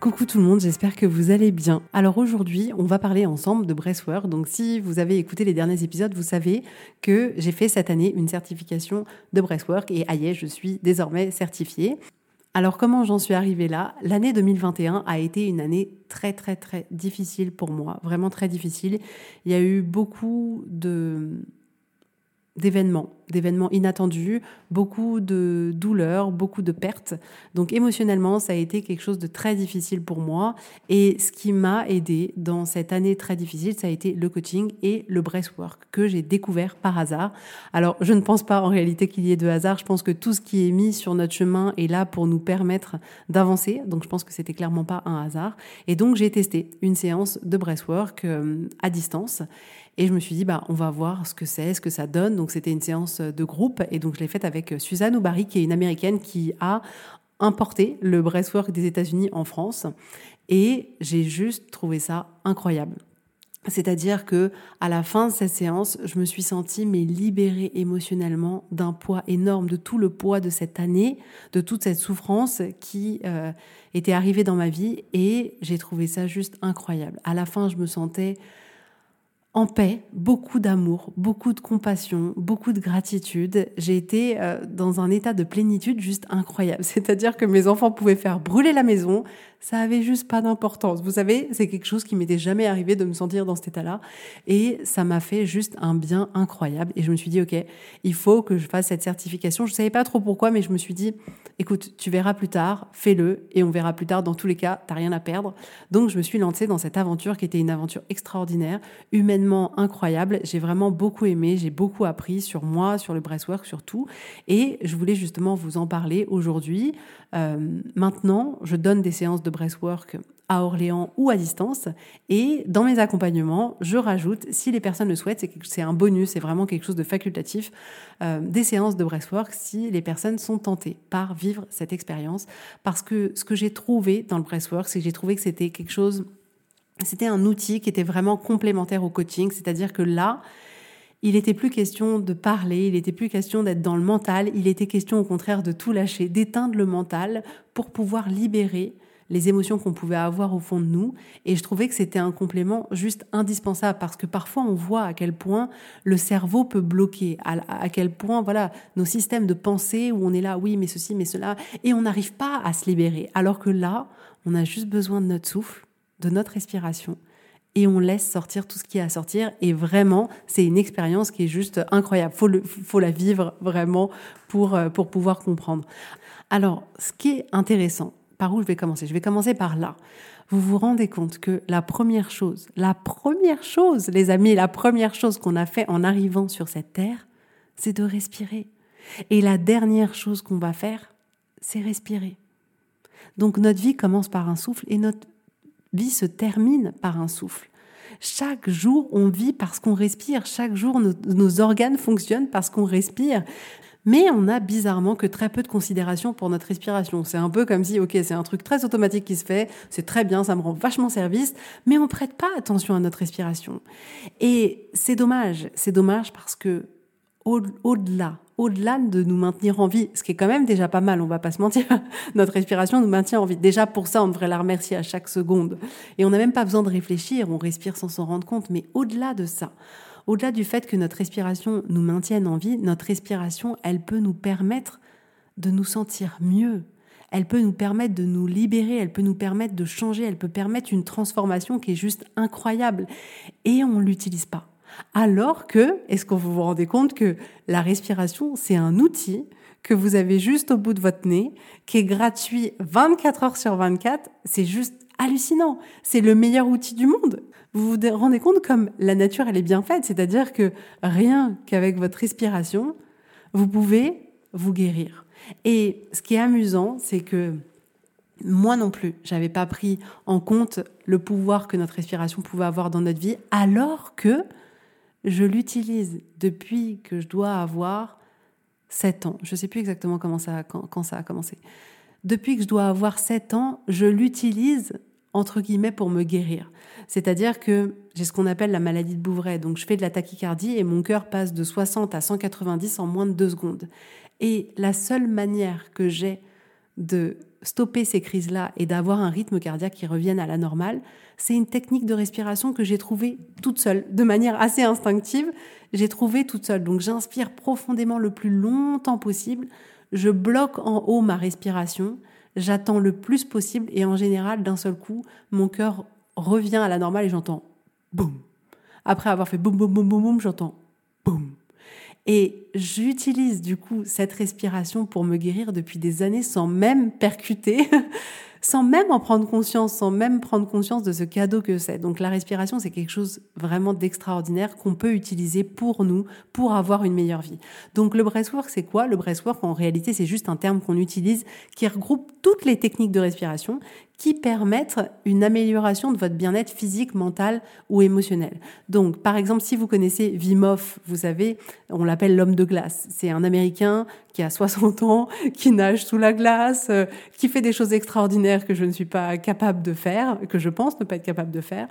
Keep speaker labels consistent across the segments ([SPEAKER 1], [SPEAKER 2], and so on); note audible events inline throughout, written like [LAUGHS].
[SPEAKER 1] Coucou tout le monde, j'espère que vous allez bien. Alors aujourd'hui, on va parler ensemble de breathwork. Donc si vous avez écouté les derniers épisodes, vous savez que j'ai fait cette année une certification de breathwork et aïe, je suis désormais certifiée. Alors comment j'en suis arrivée là? L'année 2021 a été une année très très très difficile pour moi, vraiment très difficile. Il y a eu beaucoup de d'événements, d'événements inattendus, beaucoup de douleurs, beaucoup de pertes. Donc émotionnellement, ça a été quelque chose de très difficile pour moi. Et ce qui m'a aidé dans cette année très difficile, ça a été le coaching et le breathwork que j'ai découvert par hasard. Alors je ne pense pas en réalité qu'il y ait de hasard. Je pense que tout ce qui est mis sur notre chemin est là pour nous permettre d'avancer. Donc je pense que c'était clairement pas un hasard. Et donc j'ai testé une séance de breathwork euh, à distance. Et je me suis dit, bah, on va voir ce que c'est, ce que ça donne. Donc, c'était une séance de groupe. Et donc, je l'ai faite avec Suzanne Oubari, qui est une américaine qui a importé le breastwork des États-Unis en France. Et j'ai juste trouvé ça incroyable. C'est-à-dire que à la fin de cette séance, je me suis sentie mais libérée émotionnellement d'un poids énorme, de tout le poids de cette année, de toute cette souffrance qui euh, était arrivée dans ma vie, et j'ai trouvé ça juste incroyable. À la fin, je me sentais en paix, beaucoup d'amour, beaucoup de compassion, beaucoup de gratitude. J'ai été euh, dans un état de plénitude juste incroyable. [LAUGHS] C'est-à-dire que mes enfants pouvaient faire brûler la maison, ça avait juste pas d'importance. Vous savez, c'est quelque chose qui m'était jamais arrivé de me sentir dans cet état-là. Et ça m'a fait juste un bien incroyable. Et je me suis dit, OK, il faut que je fasse cette certification. Je savais pas trop pourquoi, mais je me suis dit, écoute, tu verras plus tard, fais-le. Et on verra plus tard. Dans tous les cas, t'as rien à perdre. Donc, je me suis lancée dans cette aventure qui était une aventure extraordinaire, humainement incroyable. J'ai vraiment beaucoup aimé. J'ai beaucoup appris sur moi, sur le breastwork, sur tout. Et je voulais justement vous en parler aujourd'hui. Euh, maintenant, je donne des séances de breathwork à Orléans ou à distance. Et dans mes accompagnements, je rajoute, si les personnes le souhaitent, c'est un bonus, c'est vraiment quelque chose de facultatif, euh, des séances de breathwork si les personnes sont tentées par vivre cette expérience. Parce que ce que j'ai trouvé dans le breathwork, c'est que j'ai trouvé que c'était quelque chose, c'était un outil qui était vraiment complémentaire au coaching, c'est-à-dire que là, il n'était plus question de parler, il n'était plus question d'être dans le mental, il était question au contraire de tout lâcher, d'éteindre le mental pour pouvoir libérer les émotions qu'on pouvait avoir au fond de nous. Et je trouvais que c'était un complément juste indispensable parce que parfois on voit à quel point le cerveau peut bloquer, à, quel point voilà nos systèmes de pensée où on est là, oui, mais ceci, mais cela, et on n'arrive pas à se libérer. Alors que là, on a juste besoin de notre souffle, de notre respiration et on laisse sortir tout ce qui a à sortir. Et vraiment, c'est une expérience qui est juste incroyable. Faut, faut la vivre vraiment pour, euh, pour pouvoir comprendre. Alors, ce qui est intéressant, par où je vais commencer? Je vais commencer par là. Vous vous rendez compte que la première chose, la première chose, les amis, la première chose qu'on a fait en arrivant sur cette terre, c'est de respirer. Et la dernière chose qu'on va faire, c'est respirer. Donc notre vie commence par un souffle et notre vie se termine par un souffle. Chaque jour, on vit parce qu'on respire. Chaque jour, nos, nos organes fonctionnent parce qu'on respire mais on a bizarrement que très peu de considération pour notre respiration. C'est un peu comme si, ok, c'est un truc très automatique qui se fait, c'est très bien, ça me rend vachement service, mais on prête pas attention à notre respiration. Et c'est dommage, c'est dommage parce que au-delà, au-delà de nous maintenir en vie, ce qui est quand même déjà pas mal, on va pas se mentir, [LAUGHS] notre respiration nous maintient en vie. Déjà pour ça, on devrait la remercier à chaque seconde. Et on n'a même pas besoin de réfléchir, on respire sans s'en rendre compte. Mais au-delà de ça, au-delà du fait que notre respiration nous maintienne en vie, notre respiration, elle peut nous permettre de nous sentir mieux. elle peut nous permettre de nous libérer, elle peut nous permettre de changer, elle peut permettre une transformation qui est juste incroyable. Et on ne l'utilise pas. Alors que, est-ce que vous vous rendez compte que la respiration, c'est un outil que vous avez juste au bout de votre nez, qui est gratuit 24 heures sur 24, c'est juste hallucinant. C'est le meilleur outil du monde. Vous vous rendez compte comme la nature, elle est bien faite, c'est-à-dire que rien qu'avec votre respiration, vous pouvez vous guérir. Et ce qui est amusant, c'est que moi non plus, j'avais pas pris en compte le pouvoir que notre respiration pouvait avoir dans notre vie, alors que je l'utilise depuis que je dois avoir 7 ans. Je sais plus exactement comment ça, quand, quand, ça a commencé. Depuis que je dois avoir 7 ans, je l'utilise entre guillemets pour me guérir. C'est-à-dire que j'ai ce qu'on appelle la maladie de Bouvray. Donc je fais de la tachycardie et mon cœur passe de 60 à 190 en moins de 2 secondes. Et la seule manière que j'ai de stopper ces crises-là et d'avoir un rythme cardiaque qui revienne à la normale, c'est une technique de respiration que j'ai trouvée toute seule, de manière assez instinctive. J'ai trouvé toute seule. Donc j'inspire profondément le plus longtemps possible. Je bloque en haut ma respiration. J'attends le plus possible et en général, d'un seul coup, mon cœur revient à la normale et j'entends boum. Après avoir fait boum, boum, boum, boum, boum, j'entends boum. Et j'utilise du coup cette respiration pour me guérir depuis des années sans même percuter [LAUGHS] sans même en prendre conscience, sans même prendre conscience de ce cadeau que c'est. Donc la respiration, c'est quelque chose vraiment d'extraordinaire qu'on peut utiliser pour nous, pour avoir une meilleure vie. Donc le breathwork, c'est quoi? Le breathwork, en réalité, c'est juste un terme qu'on utilise qui regroupe toutes les techniques de respiration qui permettent une amélioration de votre bien-être physique, mental ou émotionnel. Donc, par exemple, si vous connaissez Wim vous savez, on l'appelle l'homme de glace. C'est un Américain qui a 60 ans, qui nage sous la glace, euh, qui fait des choses extraordinaires que je ne suis pas capable de faire, que je pense ne pas être capable de faire.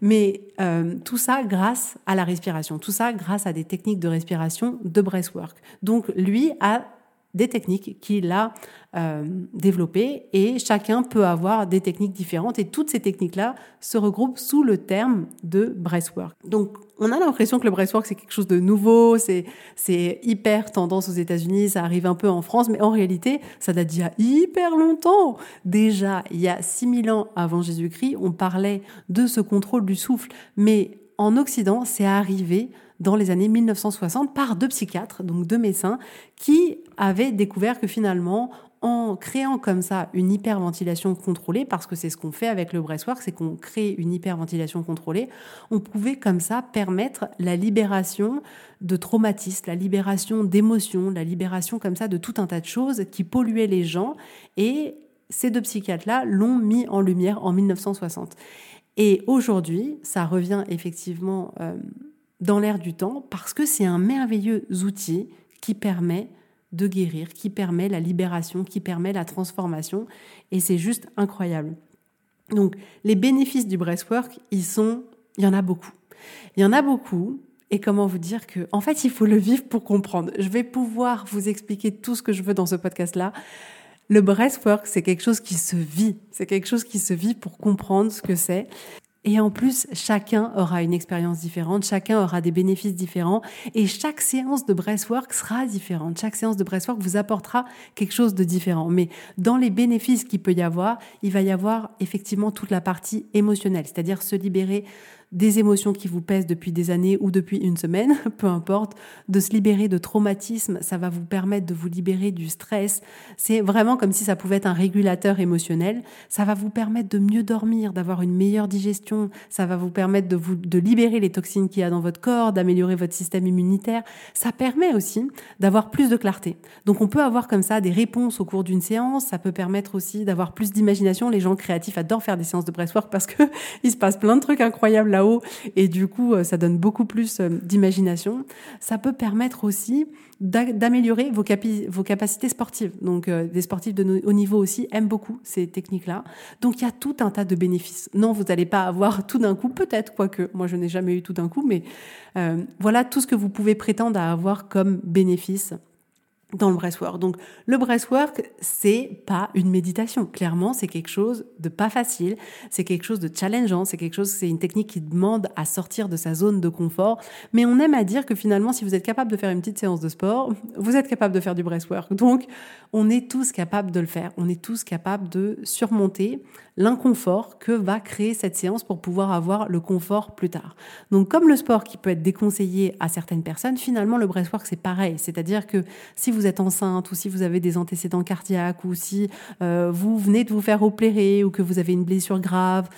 [SPEAKER 1] Mais euh, tout ça grâce à la respiration, tout ça grâce à des techniques de respiration de breathwork. Donc, lui a des techniques qu'il a euh, développées. Et chacun peut avoir des techniques différentes. Et toutes ces techniques-là se regroupent sous le terme de breathwork. Donc on a l'impression que le breathwork c'est quelque chose de nouveau, c'est c'est hyper tendance aux États-Unis, ça arrive un peu en France, mais en réalité ça date d'il y a hyper longtemps. Déjà il y a 6000 ans avant Jésus-Christ, on parlait de ce contrôle du souffle, mais en Occident c'est arrivé dans les années 1960 par deux psychiatres, donc deux médecins, qui avaient découvert que finalement, en créant comme ça une hyperventilation contrôlée, parce que c'est ce qu'on fait avec le breathwork, c'est qu'on crée une hyperventilation contrôlée, on pouvait comme ça permettre la libération de traumatismes, la libération d'émotions, la libération comme ça de tout un tas de choses qui polluaient les gens. Et ces deux psychiatres-là l'ont mis en lumière en 1960. Et aujourd'hui, ça revient effectivement euh, dans l'air du temps parce que c'est un merveilleux outil qui permet de guérir, qui permet la libération, qui permet la transformation et c'est juste incroyable. Donc les bénéfices du breathwork, ils sont il y en a beaucoup. Il y en a beaucoup et comment vous dire que en fait, il faut le vivre pour comprendre. Je vais pouvoir vous expliquer tout ce que je veux dans ce podcast là. Le breathwork, c'est quelque chose qui se vit. C'est quelque chose qui se vit pour comprendre ce que c'est. Et en plus, chacun aura une expérience différente, chacun aura des bénéfices différents et chaque séance de breathwork sera différente. Chaque séance de breathwork vous apportera quelque chose de différent. Mais dans les bénéfices qu'il peut y avoir, il va y avoir effectivement toute la partie émotionnelle, c'est-à-dire se libérer des émotions qui vous pèsent depuis des années ou depuis une semaine, [LAUGHS] peu importe, de se libérer de traumatismes, ça va vous permettre de vous libérer du stress. C'est vraiment comme si ça pouvait être un régulateur émotionnel. Ça va vous permettre de mieux dormir, d'avoir une meilleure digestion. Ça va vous permettre de vous de libérer les toxines qu'il y a dans votre corps, d'améliorer votre système immunitaire. Ça permet aussi d'avoir plus de clarté. Donc on peut avoir comme ça des réponses au cours d'une séance. Ça peut permettre aussi d'avoir plus d'imagination. Les gens créatifs adorent faire des séances de breathwork parce que [LAUGHS] il se passe plein de trucs incroyables là et du coup euh, ça donne beaucoup plus euh, d'imagination. Ça peut permettre aussi d'améliorer vos, capacités sportives. Donc euh, des sportifs de haut niveau aussi aiment beaucoup ces techniques-là. Donc il y a tout un tas de bénéfices. Non, vous n'allez pas avoir tout d'un coup, peut-être, quoique moi je n'ai jamais eu tout d'un coup, mais voilà tout ce que vous pouvez prétendre à avoir comme bénéfice dans le breathwork. Donc le breathwork, c'est pas une méditation. Clairement, c'est quelque chose de pas facile, c'est quelque chose de challengeant, c'est quelque chose, c'est une technique qui demande à sortir de sa zone de confort. Mais on aime à dire que finalement, si vous êtes capable de faire une petite séance de sport, vous êtes capable de faire du breathwork. Donc, on est tous capables de le faire. On est tous capables de surmonter l'inconfort que va créer cette séance pour pouvoir avoir le confort plus tard. Donc, comme le sport qui peut être déconseillé à certaines personnes, finalement, le breathwork, c'est pareil. C'est-à-dire que si vous êtes enceinte ou si vous avez des antécédents cardiaques ou si euh, vous venez de vous faire opérer ou que vous avez une blessure grave,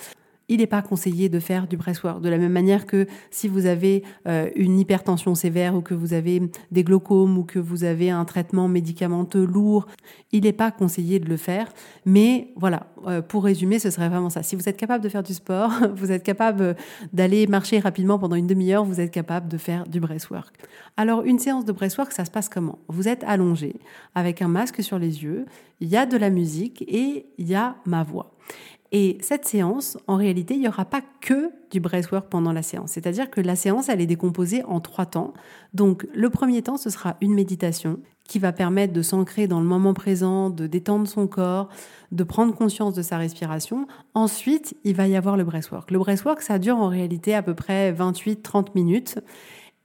[SPEAKER 1] il n'est pas conseillé de faire du breathwork. De la même manière que si vous avez euh, une hypertension sévère ou que vous avez des glaucomes ou que vous avez un traitement médicamenteux lourd, il n'est pas conseillé de le faire. Mais voilà, euh, pour résumer, ce serait vraiment ça. Si vous êtes capable de faire du sport, [LAUGHS] vous êtes capable d'aller marcher rapidement pendant une demi-heure, vous êtes capable de faire du breathwork. Alors, une séance de breathwork, ça se passe comment? Vous êtes allongé avec un masque sur les yeux, il y a de la musique et il y a ma voix. Et cette séance, en réalité, il n'y aura pas que du breathwork pendant la séance. C'est-à-dire que la séance, elle est décomposée en trois temps. Donc, le premier temps, ce sera une méditation qui va permettre de s'ancrer dans le moment présent, de détendre son corps, de prendre conscience de sa respiration. Ensuite, il va y avoir le breathwork. Le breathwork, ça dure en réalité à peu près 28-30 minutes.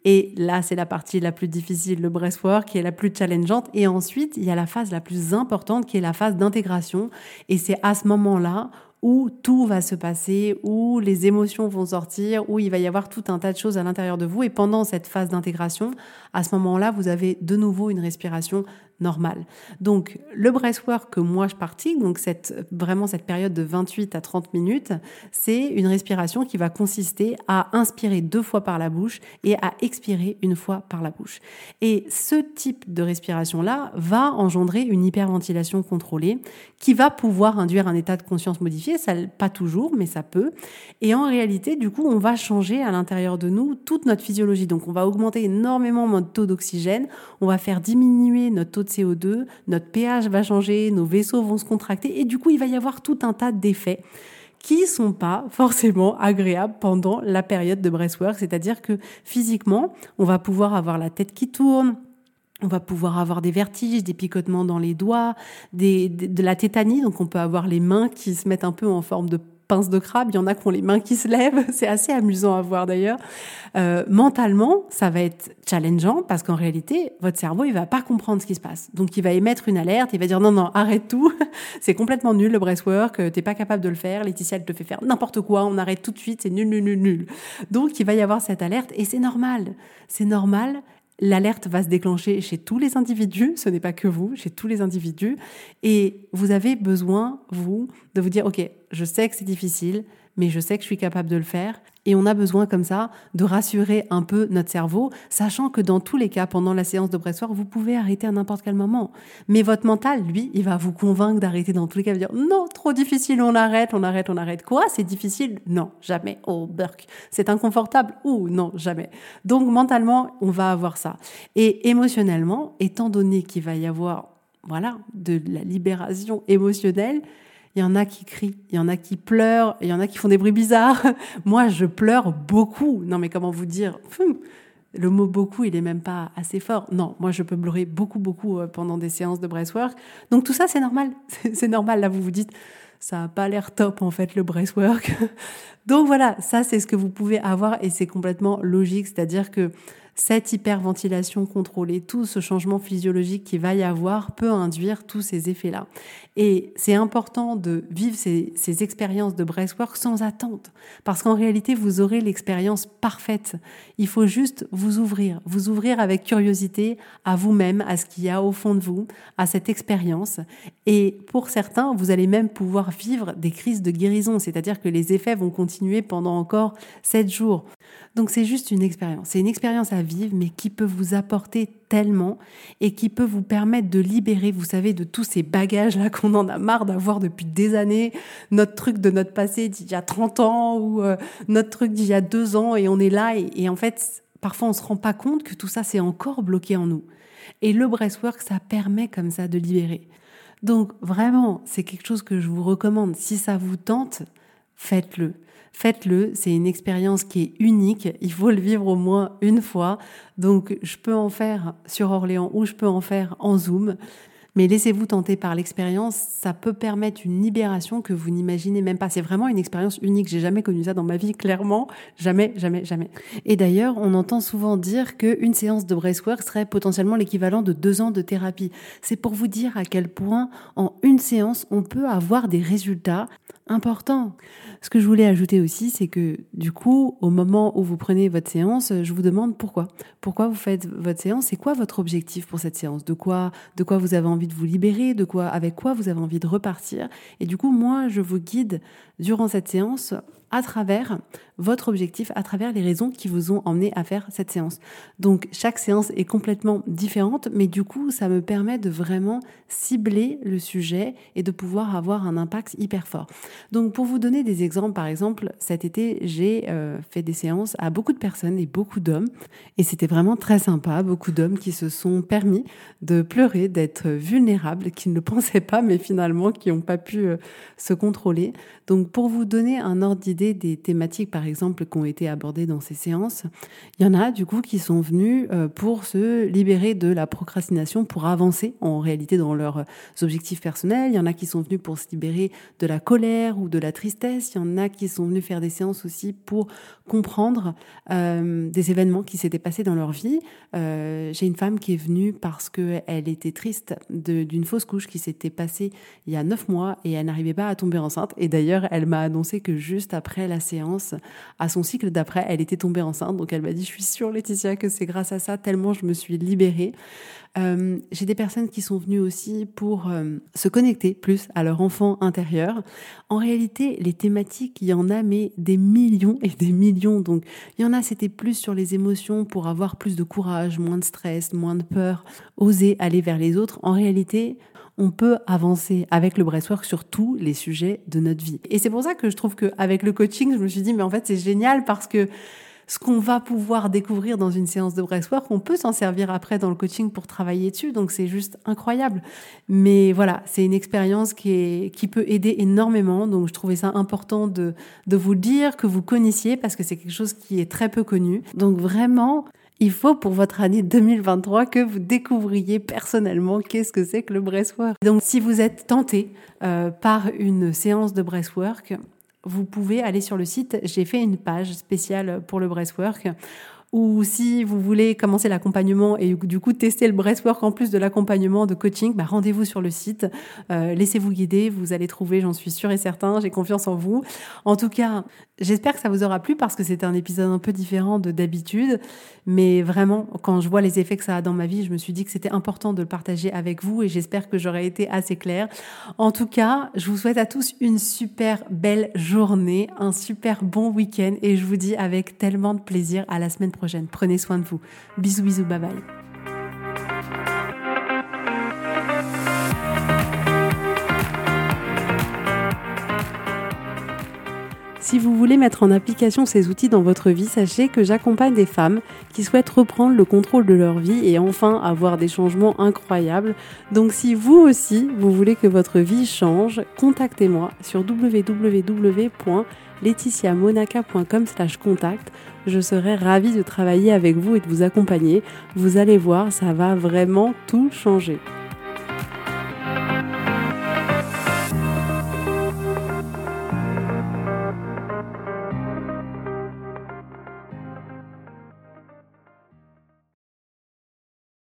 [SPEAKER 1] Et là, c'est la partie la plus difficile, le breathwork, qui est la plus challengeante. Et ensuite, il y a la phase la plus importante, qui est la phase d'intégration. Et c'est à ce moment-là où tout va se passer, où les émotions vont sortir, où il va y avoir tout un tas de choses à l'intérieur de vous. Et pendant cette phase d'intégration, à ce moment-là, vous avez de nouveau une respiration normale. Donc, le breathwork que moi je pratique, donc cette, vraiment cette période de 28 à 30 minutes, c'est une respiration qui va consister à inspirer deux fois par la bouche et à expirer une fois par la bouche. Et ce type de respiration-là va engendrer une hyperventilation contrôlée qui va pouvoir induire un état de conscience modifié ça, pas toujours, mais ça peut. Et en réalité, du coup, on va changer à l'intérieur de nous toute notre physiologie. Donc, on va augmenter énormément notre taux d'oxygène, on va faire diminuer notre taux de CO2, notre pH va changer, nos vaisseaux vont se contracter, et du coup, il va y avoir tout un tas d'effets qui sont pas [LAUGHS] forcément agréables pendant la période de breathwork, c'est-à-dire que physiquement, on va pouvoir avoir la tête qui tourne, on va pouvoir avoir des vertiges, des picotements dans les doigts, de la tétanie. Donc on peut avoir les mains qui se mettent un peu en forme de pince de crabe. Il y en a qui ont les mains qui se lèvent. [LAUGHS] C'est assez amusant à voir d'ailleurs. Euh, mentalement, ça va être challengeant parce qu'en réalité, votre cerveau, il va pas comprendre ce qui se passe. Donc il va émettre une alerte. Il va dire non, non, arrête tout. [LAUGHS] c'est complètement nul le breathwork. T'es pas capable de le faire. Laetitia, elle te fait faire n'importe quoi. On arrête tout de suite. C'est nul, nul, nul, nul. Donc il va y avoir cette alerte et c'est normal. C'est normal l'alerte va se déclencher chez tous les individus, ce n'est pas que vous, chez tous les individus, et vous avez besoin, vous, de vous dire, OK, je sais que c'est difficile, mais je sais que je suis capable de le faire. Et on a besoin comme ça de rassurer un peu notre cerveau, sachant que dans tous les cas, pendant la séance de breathwork, vous pouvez arrêter à n'importe quel moment. Mais votre mental, lui, il va vous convaincre d'arrêter dans tous les cas. Il va dire non, trop difficile, on arrête, on arrête, on arrête. Quoi? C'est difficile? Non, jamais. Oh, Burke. C'est inconfortable? Ou non, jamais. Donc mentalement, on va avoir ça. Et émotionnellement, étant donné qu'il va y avoir voilà, de la libération émotionnelle, il y en a qui crient, il y en a qui pleurent, il y en a qui font des bruits bizarres. [LAUGHS] Moi, je pleure beaucoup. Non, mais comment vous dire? Le mot beaucoup, il est même pas assez fort. Non, moi, je peux pleurer beaucoup, beaucoup euh, pendant des séances de breathwork. Donc tout ça, c'est normal. [LAUGHS] C'est normal. Là, vous vous dites, ça a pas l'air top en fait le breathwork. [LAUGHS] Donc voilà, ça c'est ce que vous pouvez avoir et c'est complètement logique, c'est-à-dire que cette hyperventilation contrôlée, tout ce changement physiologique qui va y avoir peut induire tous ces effets-là. Et c'est important de vivre ces, expériences de breathwork sans attente, parce qu'en réalité, vous aurez l'expérience parfaite. Il faut juste vous ouvrir, vous ouvrir avec curiosité à vous-même, à ce qu'il y a au fond de vous, à cette expérience. Et pour certains, vous allez même pouvoir vivre des crises de guérison, c'est-à-dire que les effets vont continuer pendant encore sept jours. Donc c'est juste une expérience. C'est une expérience à vivre, mais qui peut vous apporter tellement et qui peut vous permettre de libérer, vous savez, de tous ces bagages-là qu'on en a marre d'avoir depuis des années, notre truc de notre passé d'il y a 30 ans ou euh, notre truc d'il y a deux ans et on est là et, en fait, parfois on se rend pas compte que tout ça c'est encore bloqué en nous. Et le breathwork, ça permet comme ça de libérer. Donc vraiment, c'est quelque chose que je vous recommande. Si ça vous tente, faites-le. Faites-le, c'est une expérience qui est unique, il faut le vivre au moins une fois. Donc je peux en faire sur Orléans ou je peux en faire en Zoom. Mais laissez-vous tenter par l'expérience, ça peut permettre une libération que vous n'imaginez même pas. C'est vraiment une expérience unique. J'ai jamais connu ça dans ma vie, clairement. Jamais, jamais, jamais. Et d'ailleurs, on entend souvent dire qu'une séance de breathwork serait potentiellement l'équivalent de deux ans de thérapie. C'est pour vous dire à quel point, en une séance, on peut avoir des résultats importants. Ce que je voulais ajouter aussi, c'est que du coup, au moment où vous prenez votre séance, je vous demande pourquoi. Pourquoi vous faites votre séance? C'est quoi votre objectif pour cette séance? De quoi, de quoi vous avez envie de vous libérer De quoi, avec quoi vous avez envie de repartir. Et du coup, moi, je vous guide durant cette séance à travers votre objectif, à travers les raisons qui vous ont emmené à faire cette séance. Donc chaque séance est complètement différente, mais du coup ça me permet de vraiment cibler le sujet et de pouvoir avoir un impact hyper fort. Donc pour vous donner des exemples, par exemple, cet été j'ai euh, fait des séances à beaucoup de personnes et beaucoup d'hommes, et c'était vraiment très sympa, beaucoup d'hommes qui se sont permis de pleurer, d'être vulnérables, qui ne le [LAUGHS] pensaient pas, mais finalement qui n'ont pas pu euh, se contrôler. Donc pour vous donner un ordre d'idée, des thématiques, par exemple, qui ont été abordées dans ces séances, il y en a du coup qui sont venus euh, pour se libérer de la procrastination, pour avancer en réalité dans leurs objectifs personnels. Il y en a qui sont venus pour se libérer de la colère ou de la tristesse. Il y en a qui sont venus faire des séances aussi pour comprendre euh, des événements qui s'étaient passés dans leur vie. Euh, j'ai une femme qui est venue parce qu'elle était triste d'une fausse couche qui s'était passée il y a neuf mois et elle n'arrivait pas à tomber enceinte. Et d'ailleurs, elle m'a annoncé que juste après après la séance, à son cycle d'après, elle était tombée enceinte. Donc elle m'a dit, je suis sûre Laetitia que c'est grâce à ça, tellement je me suis libérée. Euh, j'ai des personnes qui sont venues aussi pour euh, se connecter plus à leur enfant intérieur. En réalité, les thématiques, il y en a mais des millions et des millions. Donc il y en a, c'était plus sur les émotions pour avoir plus de courage, moins de stress, moins de peur, oser aller vers les autres. En réalité, on peut avancer avec le breathwork sur tous les sujets de notre vie. Et c'est pour ça que je trouve qu'avec le coaching, je me suis dit, mais en fait, c'est génial parce que ce qu'on va pouvoir découvrir dans une séance de breathwork, on peut s'en servir après dans le coaching pour travailler dessus. Donc c'est juste incroyable. Mais voilà, c'est une expérience qui, peut aider énormément. Donc je trouvais ça important de, de vous dire, que vous connaissiez, parce que c'est quelque chose qui est très peu connu. Donc vraiment, il faut pour votre année 2023 que vous découvriez personnellement qu'est-ce que c'est que le breathwork. Donc si vous êtes tenté euh, par une séance de breathwork, vous pouvez aller sur le site. J'ai fait une page spéciale pour le breathwork ou si vous voulez commencer l'accompagnement et du coup tester le breathwork en plus de l'accompagnement de coaching, bah rendez-vous sur le site, euh, laissez-vous guider, vous allez trouver, j'en suis sûre et certain, j'ai confiance en vous. En tout cas, j'espère que ça vous aura plu parce que c'était un épisode un peu différent de d'habitude, mais vraiment, quand je vois les effets que ça a dans ma vie, je me suis dit que c'était important de le partager avec vous et j'espère que j'aurai été assez claire. En tout cas, je vous souhaite à tous une super belle journée, un super bon week-end et je vous dis avec tellement de plaisir à la semaine prochaine Prenez soin de vous. Bisous, bisous, bye bye. Si vous voulez mettre en application ces outils dans votre vie, sachez que j'accompagne des femmes qui souhaitent reprendre le contrôle de leur vie et enfin avoir des changements incroyables. Donc si vous aussi, vous voulez que votre vie change, contactez-moi sur www.laetitiamonaca.com contact. Je serai ravie de travailler avec vous et de vous accompagner. Vous allez voir, ça va vraiment tout changer.